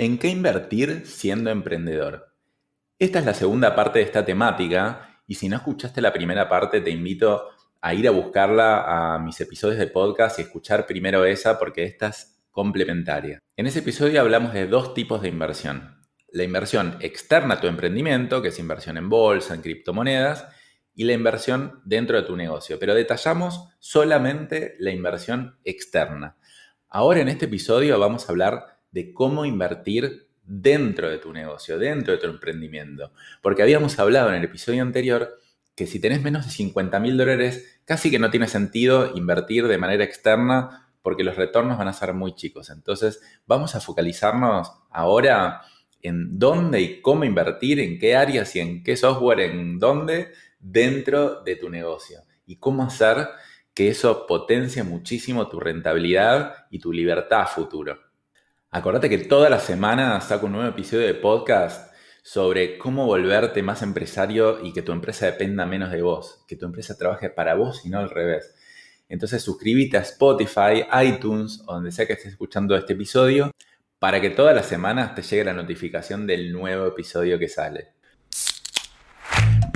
¿En qué invertir siendo emprendedor? Esta es la segunda parte de esta temática y si no escuchaste la primera parte te invito a ir a buscarla a mis episodios de podcast y escuchar primero esa porque esta es complementaria. En ese episodio hablamos de dos tipos de inversión. La inversión externa a tu emprendimiento, que es inversión en bolsa, en criptomonedas, y la inversión dentro de tu negocio. Pero detallamos solamente la inversión externa. Ahora en este episodio vamos a hablar de cómo invertir dentro de tu negocio, dentro de tu emprendimiento. Porque habíamos hablado en el episodio anterior que si tenés menos de 50 mil dólares, casi que no tiene sentido invertir de manera externa porque los retornos van a ser muy chicos. Entonces, vamos a focalizarnos ahora en dónde y cómo invertir, en qué áreas y en qué software, en dónde dentro de tu negocio. Y cómo hacer que eso potencie muchísimo tu rentabilidad y tu libertad a futuro. Acordate que toda la semana saco un nuevo episodio de podcast sobre cómo volverte más empresario y que tu empresa dependa menos de vos, que tu empresa trabaje para vos y no al revés. Entonces suscríbete a Spotify, iTunes o donde sea que estés escuchando este episodio para que todas las semanas te llegue la notificación del nuevo episodio que sale.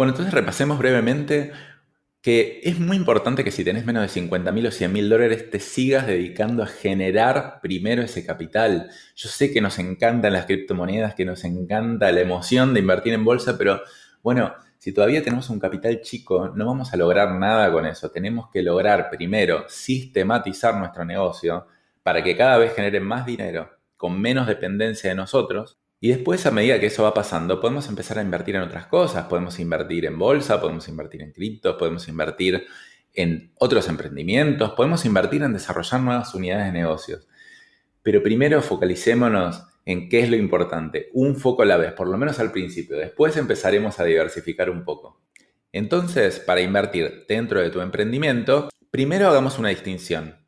Bueno, entonces repasemos brevemente que es muy importante que si tenés menos de 50 mil o 100 mil dólares te sigas dedicando a generar primero ese capital. Yo sé que nos encantan las criptomonedas, que nos encanta la emoción de invertir en bolsa, pero bueno, si todavía tenemos un capital chico, no vamos a lograr nada con eso. Tenemos que lograr primero sistematizar nuestro negocio para que cada vez genere más dinero con menos dependencia de nosotros y después, a medida que eso va pasando, podemos empezar a invertir en otras cosas. Podemos invertir en bolsa, podemos invertir en criptos, podemos invertir en otros emprendimientos, podemos invertir en desarrollar nuevas unidades de negocios. Pero primero focalicémonos en qué es lo importante, un foco a la vez, por lo menos al principio. Después empezaremos a diversificar un poco. Entonces, para invertir dentro de tu emprendimiento, primero hagamos una distinción.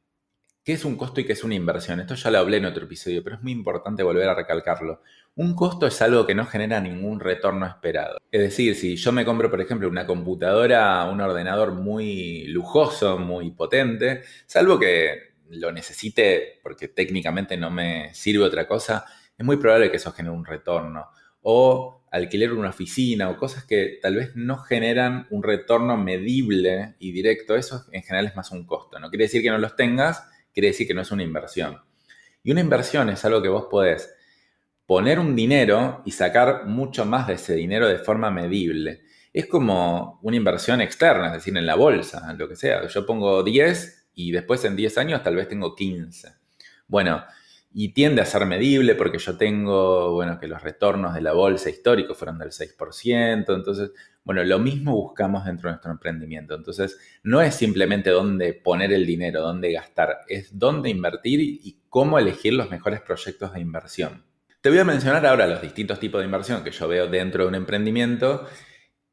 ¿Qué es un costo y qué es una inversión? Esto ya lo hablé en otro episodio, pero es muy importante volver a recalcarlo. Un costo es algo que no genera ningún retorno esperado. Es decir, si yo me compro, por ejemplo, una computadora, un ordenador muy lujoso, muy potente, salvo que lo necesite porque técnicamente no me sirve otra cosa, es muy probable que eso genere un retorno. O alquiler una oficina o cosas que tal vez no generan un retorno medible y directo. Eso en general es más un costo. No quiere decir que no los tengas, quiere decir que no es una inversión. Y una inversión es algo que vos podés poner un dinero y sacar mucho más de ese dinero de forma medible. Es como una inversión externa, es decir, en la bolsa, lo que sea. Yo pongo 10 y después en 10 años tal vez tengo 15. Bueno, y tiende a ser medible porque yo tengo, bueno, que los retornos de la bolsa histórico fueron del 6%, entonces, bueno, lo mismo buscamos dentro de nuestro emprendimiento. Entonces, no es simplemente dónde poner el dinero, dónde gastar, es dónde invertir y cómo elegir los mejores proyectos de inversión. Te voy a mencionar ahora los distintos tipos de inversión que yo veo dentro de un emprendimiento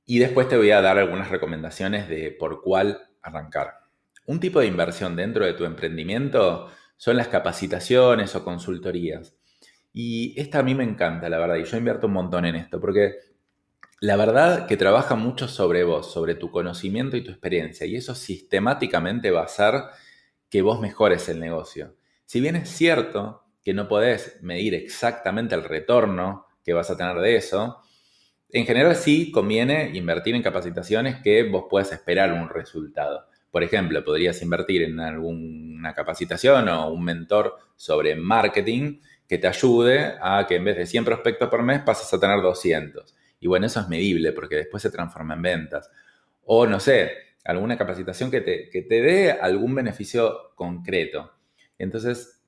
y después te voy a dar algunas recomendaciones de por cuál arrancar. Un tipo de inversión dentro de tu emprendimiento son las capacitaciones o consultorías. Y esta a mí me encanta, la verdad, y yo invierto un montón en esto, porque la verdad que trabaja mucho sobre vos, sobre tu conocimiento y tu experiencia, y eso sistemáticamente va a hacer que vos mejores el negocio. Si bien es cierto que no podés medir exactamente el retorno que vas a tener de eso, en general sí conviene invertir en capacitaciones que vos puedas esperar un resultado. Por ejemplo, podrías invertir en alguna capacitación o un mentor sobre marketing que te ayude a que en vez de 100 prospectos por mes pases a tener 200. Y bueno, eso es medible porque después se transforma en ventas. O no sé, alguna capacitación que te, que te dé algún beneficio concreto. Entonces,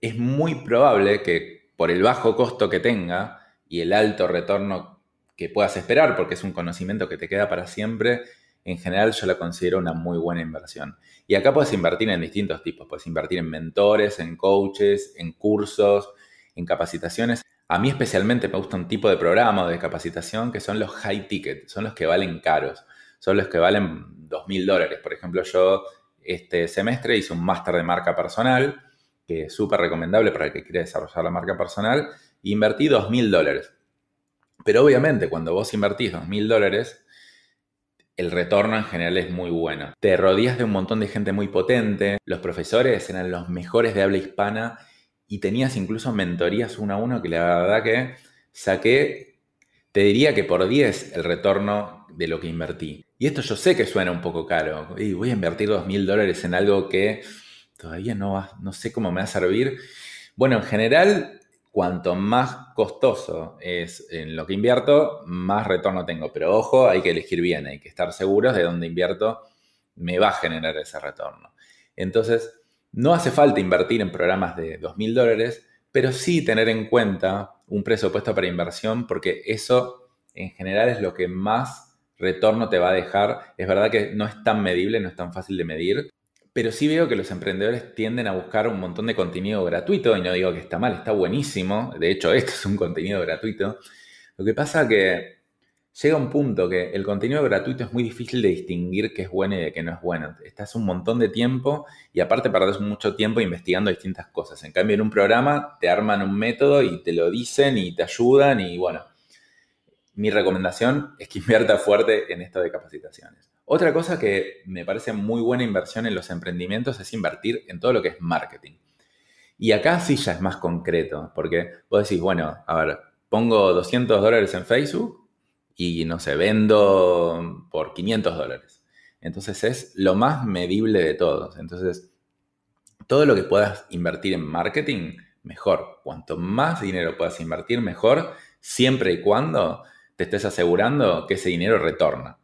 es muy probable que por el bajo costo que tenga y el alto retorno que puedas esperar, porque es un conocimiento que te queda para siempre, en general yo la considero una muy buena inversión. Y acá puedes invertir en distintos tipos, puedes invertir en mentores, en coaches, en cursos, en capacitaciones. A mí especialmente me gusta un tipo de programa de capacitación que son los high ticket, son los que valen caros, son los que valen dos mil dólares. Por ejemplo, yo este semestre hice un máster de marca personal, que es súper recomendable para el que quiere desarrollar la marca personal, e invertí dos mil dólares. Pero obviamente cuando vos invertís dos mil dólares, el retorno en general es muy bueno. Te rodeas de un montón de gente muy potente, los profesores eran los mejores de habla hispana y tenías incluso mentorías uno a uno que la verdad que saqué, te diría que por 10 el retorno de lo que invertí. Y esto yo sé que suena un poco caro. Voy a invertir dos mil dólares en algo que todavía no, no sé cómo me va a servir. Bueno, en general, cuanto más costoso es en lo que invierto, más retorno tengo. Pero ojo, hay que elegir bien, hay que estar seguros de dónde invierto me va a generar ese retorno. Entonces, no hace falta invertir en programas de dos mil dólares, pero sí tener en cuenta un presupuesto para inversión, porque eso en general es lo que más retorno te va a dejar. Es verdad que no es tan medible, no es tan fácil de medir, pero sí veo que los emprendedores tienden a buscar un montón de contenido gratuito, y no digo que está mal, está buenísimo. De hecho, esto es un contenido gratuito. Lo que pasa que llega un punto que el contenido gratuito es muy difícil de distinguir qué es bueno y de qué no es bueno. Estás un montón de tiempo y aparte perdés mucho tiempo investigando distintas cosas. En cambio, en un programa te arman un método y te lo dicen y te ayudan y bueno. Mi recomendación es que invierta fuerte en esto de capacitaciones. Otra cosa que me parece muy buena inversión en los emprendimientos es invertir en todo lo que es marketing. Y acá sí ya es más concreto, porque vos decís, bueno, a ver, pongo 200 dólares en Facebook y no sé, vendo por 500 dólares. Entonces es lo más medible de todos. Entonces, todo lo que puedas invertir en marketing, mejor. Cuanto más dinero puedas invertir, mejor, siempre y cuando te estés asegurando que ese dinero retorna.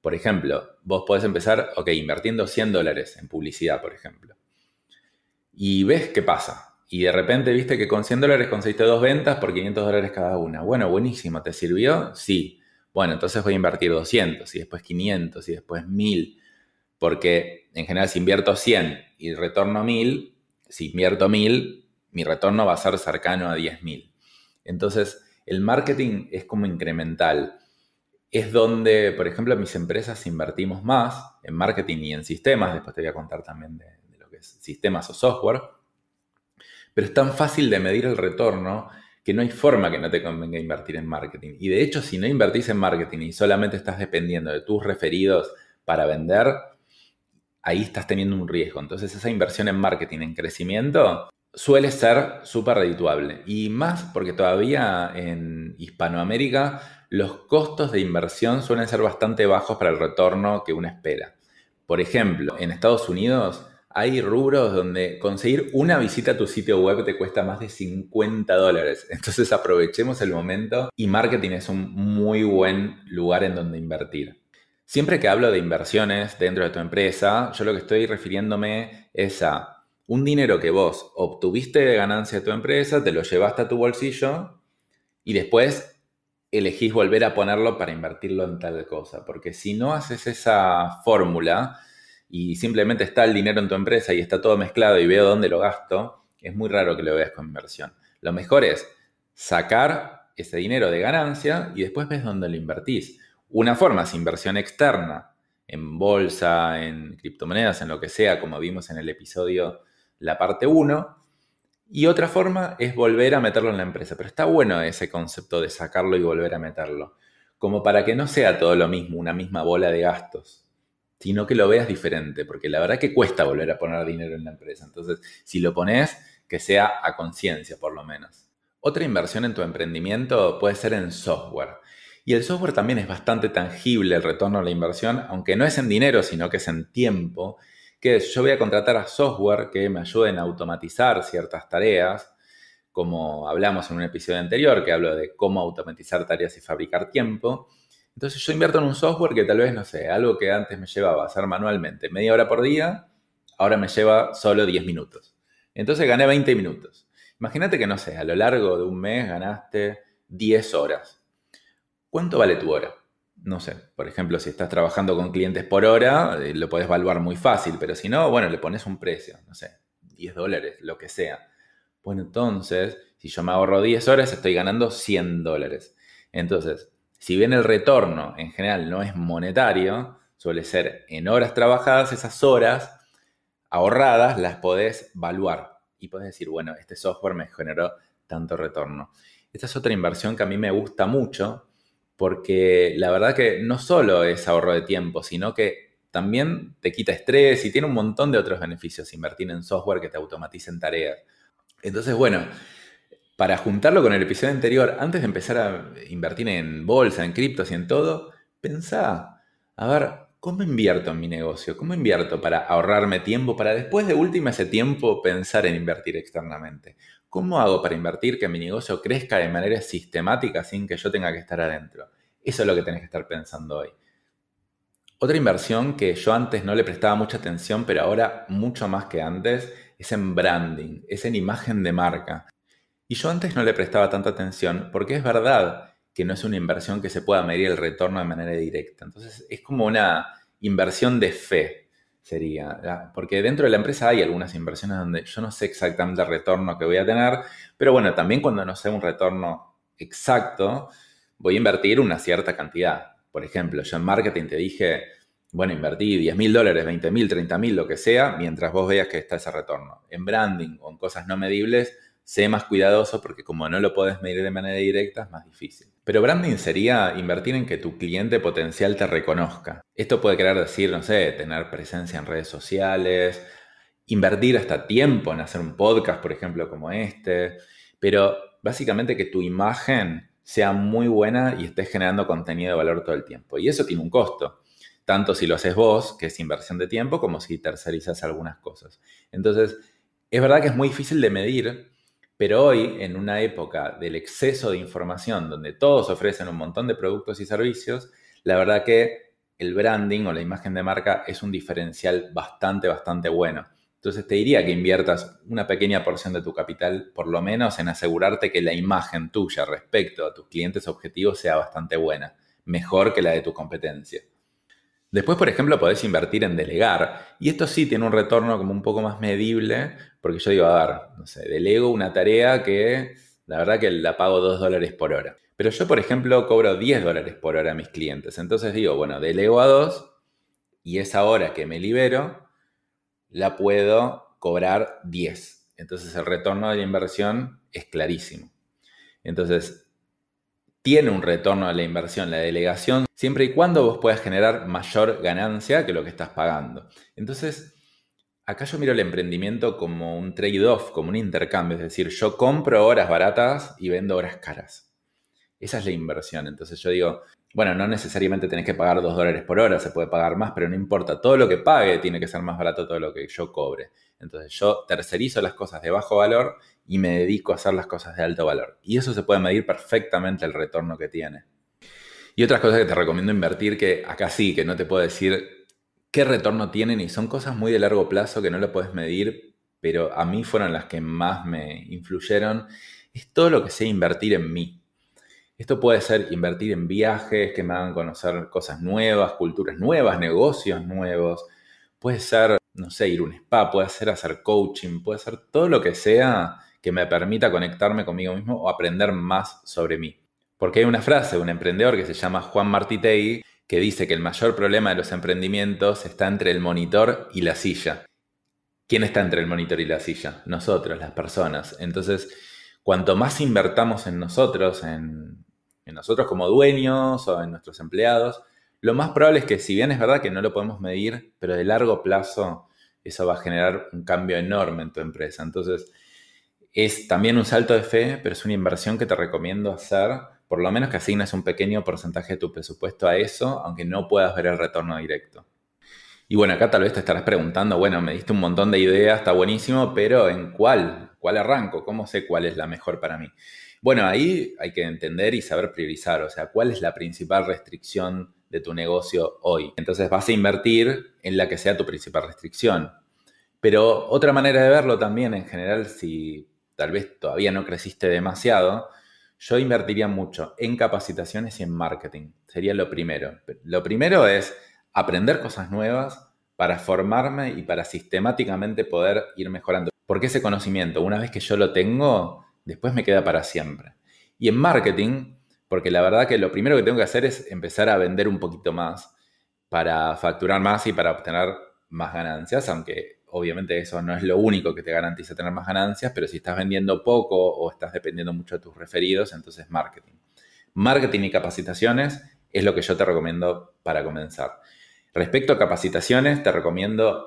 Por ejemplo, vos podés empezar, ok, invirtiendo 100 dólares en publicidad, por ejemplo. Y ves qué pasa. Y de repente viste que con 100 dólares conseguiste dos ventas por 500 dólares cada una. Bueno, buenísimo, ¿te sirvió? Sí. Bueno, entonces voy a invertir 200 y después 500 y después 1000. Porque en general si invierto 100 y retorno 1000, si invierto 1000, mi retorno va a ser cercano a 10.000. Entonces, el marketing es como incremental es donde, por ejemplo, mis empresas invertimos más en marketing y en sistemas, después te voy a contar también de, lo que es sistemas o software, pero es tan fácil de medir el retorno que no hay forma que no te convenga invertir en marketing. Y de hecho, si no invertís en marketing y solamente estás dependiendo de tus referidos para vender, ahí estás teniendo un riesgo. Entonces esa inversión en marketing, en crecimiento, suele ser súper redituable. Y más porque todavía en Hispanoamérica los costos de inversión suelen ser bastante bajos para el retorno que uno espera. Por ejemplo, en Estados Unidos hay rubros donde conseguir una visita a tu sitio web te cuesta más de 50 dólares. Entonces aprovechemos el momento y marketing es un muy buen lugar en donde invertir. Siempre que hablo de inversiones dentro de tu empresa, yo lo que estoy refiriéndome es a un dinero que vos obtuviste de ganancia de tu empresa, te lo llevaste a tu bolsillo y después elegís volver a ponerlo para invertirlo en tal cosa. Porque si no haces esa fórmula y simplemente está el dinero en tu empresa y está todo mezclado y veo dónde lo gasto, es muy raro que lo veas con inversión. Lo mejor es sacar ese dinero de ganancia y después ves dónde lo invertís. Una forma es inversión externa, en bolsa, en criptomonedas, en lo que sea, como vimos en el episodio, la parte 1 y otra forma es volver a meterlo en la empresa. Pero está bueno ese concepto de sacarlo y volver a meterlo. Como para que no sea todo lo mismo, una misma bola de gastos, sino que lo veas diferente. Porque la verdad que cuesta volver a poner dinero en la empresa. Entonces, si lo pones, que sea a conciencia por lo menos. Otra inversión en tu emprendimiento puede ser en software. Y el software también es bastante tangible el retorno a la inversión, aunque no es en dinero, sino que es en tiempo que yo voy a contratar a software que me ayuden a automatizar ciertas tareas, como hablamos en un episodio anterior, que hablo de cómo automatizar tareas y fabricar tiempo. Entonces yo invierto en un software que tal vez, no sé, algo que antes me llevaba a hacer manualmente media hora por día, ahora me lleva solo 10 minutos. Entonces gané 20 minutos. Imagínate que, no sé, a lo largo de un mes ganaste 10 horas. ¿Cuánto vale tu hora? no sé, por ejemplo, si estás trabajando con clientes por hora, eh, lo podés evaluar muy fácil, pero si no, bueno, le pones un precio, no sé, 10 dólares, lo que sea. Bueno, entonces, si yo me ahorro 10 horas, estoy ganando 100 dólares. Entonces, si bien el retorno en general no es monetario, suele ser en horas trabajadas, esas horas ahorradas las podés evaluar y podés decir, bueno, este software me generó tanto retorno. Esta es otra inversión que a mí me gusta mucho porque la verdad que no solo es ahorro de tiempo, sino que también te quita estrés y tiene un montón de otros beneficios invertir en software que te automaticen tareas. Entonces, bueno, para juntarlo con el episodio anterior, antes de empezar a invertir en bolsa, en criptos y en todo, pensá, a ver, ¿cómo invierto en mi negocio? ¿Cómo invierto para ahorrarme tiempo, para después de última ese tiempo pensar en invertir externamente? ¿Cómo hago para invertir que mi negocio crezca de manera sistemática sin que yo tenga que estar adentro? Eso es lo que tenés que estar pensando hoy. Otra inversión que yo antes no le prestaba mucha atención, pero ahora mucho más que antes, es en branding, es en imagen de marca. Y yo antes no le prestaba tanta atención porque es verdad que no es una inversión que se pueda medir el retorno de manera directa. Entonces es como una inversión de fe sería. Porque dentro de la empresa hay algunas inversiones donde yo no sé exactamente el retorno que voy a tener, pero bueno, también cuando no sé un retorno exacto, voy a invertir una cierta cantidad. Por ejemplo, yo en marketing te dije, bueno, invertí 10 mil dólares, 20 mil, 30 mil, lo que sea, mientras vos veas que está ese retorno. En branding o en cosas no medibles, sé más cuidadoso porque como no lo puedes medir de manera directa, es más difícil. Pero branding sería invertir en que tu cliente potencial te reconozca. Esto puede querer decir, no sé, tener presencia en redes sociales, invertir hasta tiempo en hacer un podcast, por ejemplo, como este, pero básicamente que tu imagen sea muy buena y estés generando contenido de valor todo el tiempo. Y eso tiene un costo, tanto si lo haces vos, que es inversión de tiempo, como si tercerizas algunas cosas. Entonces, es verdad que es muy difícil de medir, pero hoy, en una época del exceso de información, donde todos ofrecen un montón de productos y servicios, la verdad que el branding o la imagen de marca es un diferencial bastante, bastante bueno. Entonces te diría que inviertas una pequeña porción de tu capital, por lo menos, en asegurarte que la imagen tuya respecto a tus clientes objetivos sea bastante buena, mejor que la de tu competencia. Después, por ejemplo, podés invertir en delegar. Y esto sí tiene un retorno como un poco más medible, porque yo digo, a ver, no sé, delego una tarea que la verdad que la pago 2 dólares por hora. Pero yo, por ejemplo, cobro 10 dólares por hora a mis clientes. Entonces digo, bueno, delego a 2 y esa hora que me libero la puedo cobrar 10. Entonces el retorno de la inversión es clarísimo. Entonces, tiene un retorno a la inversión, la delegación, siempre y cuando vos puedas generar mayor ganancia que lo que estás pagando. Entonces, acá yo miro el emprendimiento como un trade-off, como un intercambio, es decir, yo compro horas baratas y vendo horas caras. Esa es la inversión. Entonces yo digo, bueno, no necesariamente tenés que pagar 2 dólares por hora, se puede pagar más, pero no importa, todo lo que pague tiene que ser más barato todo lo que yo cobre. Entonces yo tercerizo las cosas de bajo valor y me dedico a hacer las cosas de alto valor. Y eso se puede medir perfectamente el retorno que tiene. Y otras cosas que te recomiendo invertir, que acá sí, que no te puedo decir qué retorno tienen y son cosas muy de largo plazo que no lo puedes medir, pero a mí fueron las que más me influyeron, es todo lo que sé invertir en mí. Esto puede ser invertir en viajes que me hagan conocer cosas nuevas, culturas nuevas, negocios nuevos. Puede ser, no sé, ir a un spa, puede ser hacer coaching, puede ser todo lo que sea que me permita conectarme conmigo mismo o aprender más sobre mí. Porque hay una frase de un emprendedor que se llama Juan Martitegui que dice que el mayor problema de los emprendimientos está entre el monitor y la silla. ¿Quién está entre el monitor y la silla? Nosotros, las personas. Entonces, cuanto más invertamos en nosotros, en, en nosotros como dueños o en nuestros empleados, lo más probable es que si bien es verdad que no lo podemos medir, pero de largo plazo eso va a generar un cambio enorme en tu empresa. Entonces, es también un salto de fe, pero es una inversión que te recomiendo hacer, por lo menos que asignes un pequeño porcentaje de tu presupuesto a eso, aunque no puedas ver el retorno directo. Y bueno, acá tal vez te estarás preguntando, bueno, me diste un montón de ideas, está buenísimo, pero ¿en cuál? ¿Cuál arranco? ¿Cómo sé cuál es la mejor para mí? Bueno, ahí hay que entender y saber priorizar, o sea, cuál es la principal restricción de tu negocio hoy. Entonces vas a invertir en la que sea tu principal restricción. Pero otra manera de verlo también, en general, si tal vez todavía no creciste demasiado, yo invertiría mucho en capacitaciones y en marketing. Sería lo primero. Lo primero es aprender cosas nuevas para formarme y para sistemáticamente poder ir mejorando. Porque ese conocimiento, una vez que yo lo tengo, después me queda para siempre. Y en marketing, porque la verdad que lo primero que tengo que hacer es empezar a vender un poquito más para facturar más y para obtener más ganancias, aunque obviamente eso no es lo único que te garantiza tener más ganancias, pero si estás vendiendo poco o estás dependiendo mucho de tus referidos, entonces marketing. Marketing y capacitaciones es lo que yo te recomiendo para comenzar. Respecto a capacitaciones, te recomiendo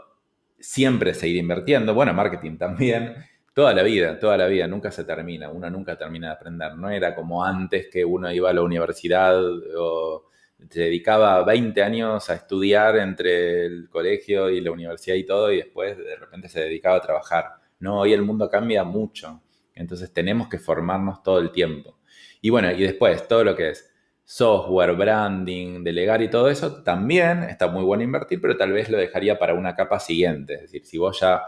siempre seguir invirtiendo. Bueno, marketing también. Toda la vida, toda la vida, nunca se termina, uno nunca termina de aprender. No era como antes que uno iba a la universidad o se dedicaba 20 años a estudiar entre el colegio y la universidad y todo y después de repente se dedicaba a trabajar. No, hoy el mundo cambia mucho, entonces tenemos que formarnos todo el tiempo. Y bueno, y después todo lo que es software, branding, delegar y todo eso, también está muy bueno invertir, pero tal vez lo dejaría para una capa siguiente. Es decir, si vos ya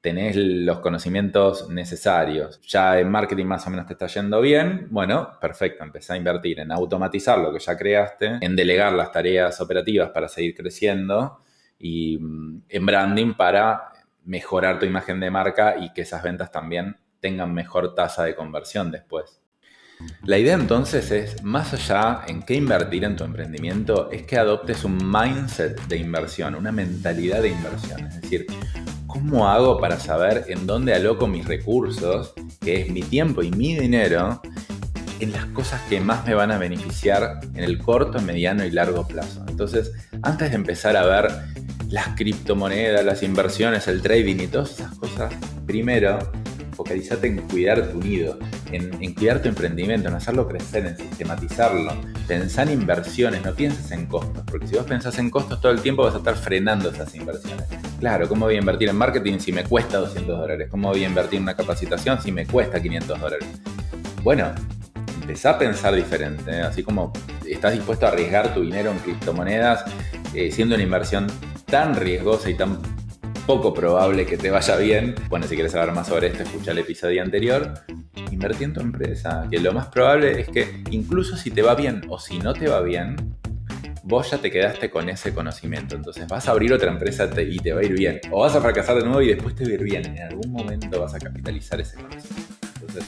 tenés los conocimientos necesarios, ya en marketing más o menos te está yendo bien, bueno, perfecto, empecé a invertir en automatizar lo que ya creaste, en delegar las tareas operativas para seguir creciendo y mm, en branding para mejorar tu imagen de marca y que esas ventas también tengan mejor tasa de conversión después. La idea entonces es, más allá en qué invertir en tu emprendimiento, es que adoptes un mindset de inversión, una mentalidad de inversión. Es decir, ¿cómo hago para saber en dónde aloco mis recursos, que es mi tiempo y mi dinero, en las cosas que más me van a beneficiar en el corto, mediano y largo plazo? Entonces, antes de empezar a ver las criptomonedas, las inversiones, el trading y todas esas cosas, primero focalizate en cuidar tu nido, en, cuidar tu emprendimiento, en hacerlo crecer, en sistematizarlo. Pensá en inversiones, no pienses en costos, porque si vos pensás en costos todo el tiempo vas a estar frenando esas inversiones. Claro, ¿cómo voy a invertir en marketing si me cuesta 200 dólares? ¿Cómo voy a invertir en una capacitación si me cuesta 500 dólares? Bueno, empezá a pensar diferente, ¿eh? así como estás dispuesto a arriesgar tu dinero en criptomonedas, eh, siendo una inversión tan riesgosa y tan poco probable que te vaya bien. Bueno, si quieres saber más sobre esto, escucha el episodio anterior. Invertí en tu empresa, que lo más probable es que incluso si te va bien o si no te va bien, vos ya te quedaste con ese conocimiento. Entonces vas a abrir otra empresa y te va a ir bien. O vas a fracasar de nuevo y después te va a ir bien. En algún momento vas a capitalizar ese conocimiento. Entonces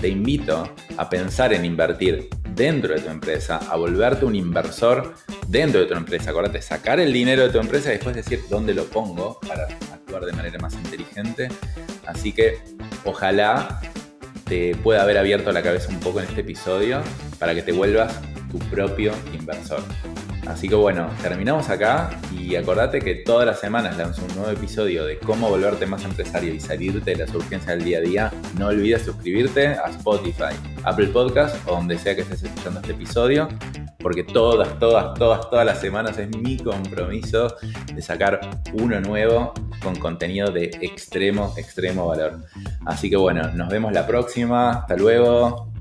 te invito a pensar en invertir dentro de tu empresa, a volverte un inversor dentro de tu empresa. Acuérdate, sacar el dinero de tu empresa y después decir dónde lo pongo para actuar de manera más inteligente. Así que ojalá te pueda haber abierto la cabeza un poco en este episodio para que te vuelvas tu propio inversor. Así que bueno, terminamos acá y acordate que todas las semanas lanzo un nuevo episodio de cómo volverte más empresario y salirte de las urgencias del día a día. No olvides suscribirte a Spotify, Apple Podcast o donde sea que estés escuchando este episodio porque todas, todas, todas, todas las semanas es mi compromiso de sacar uno nuevo con contenido de extremo, extremo valor. Así que bueno, nos vemos la próxima. Hasta luego.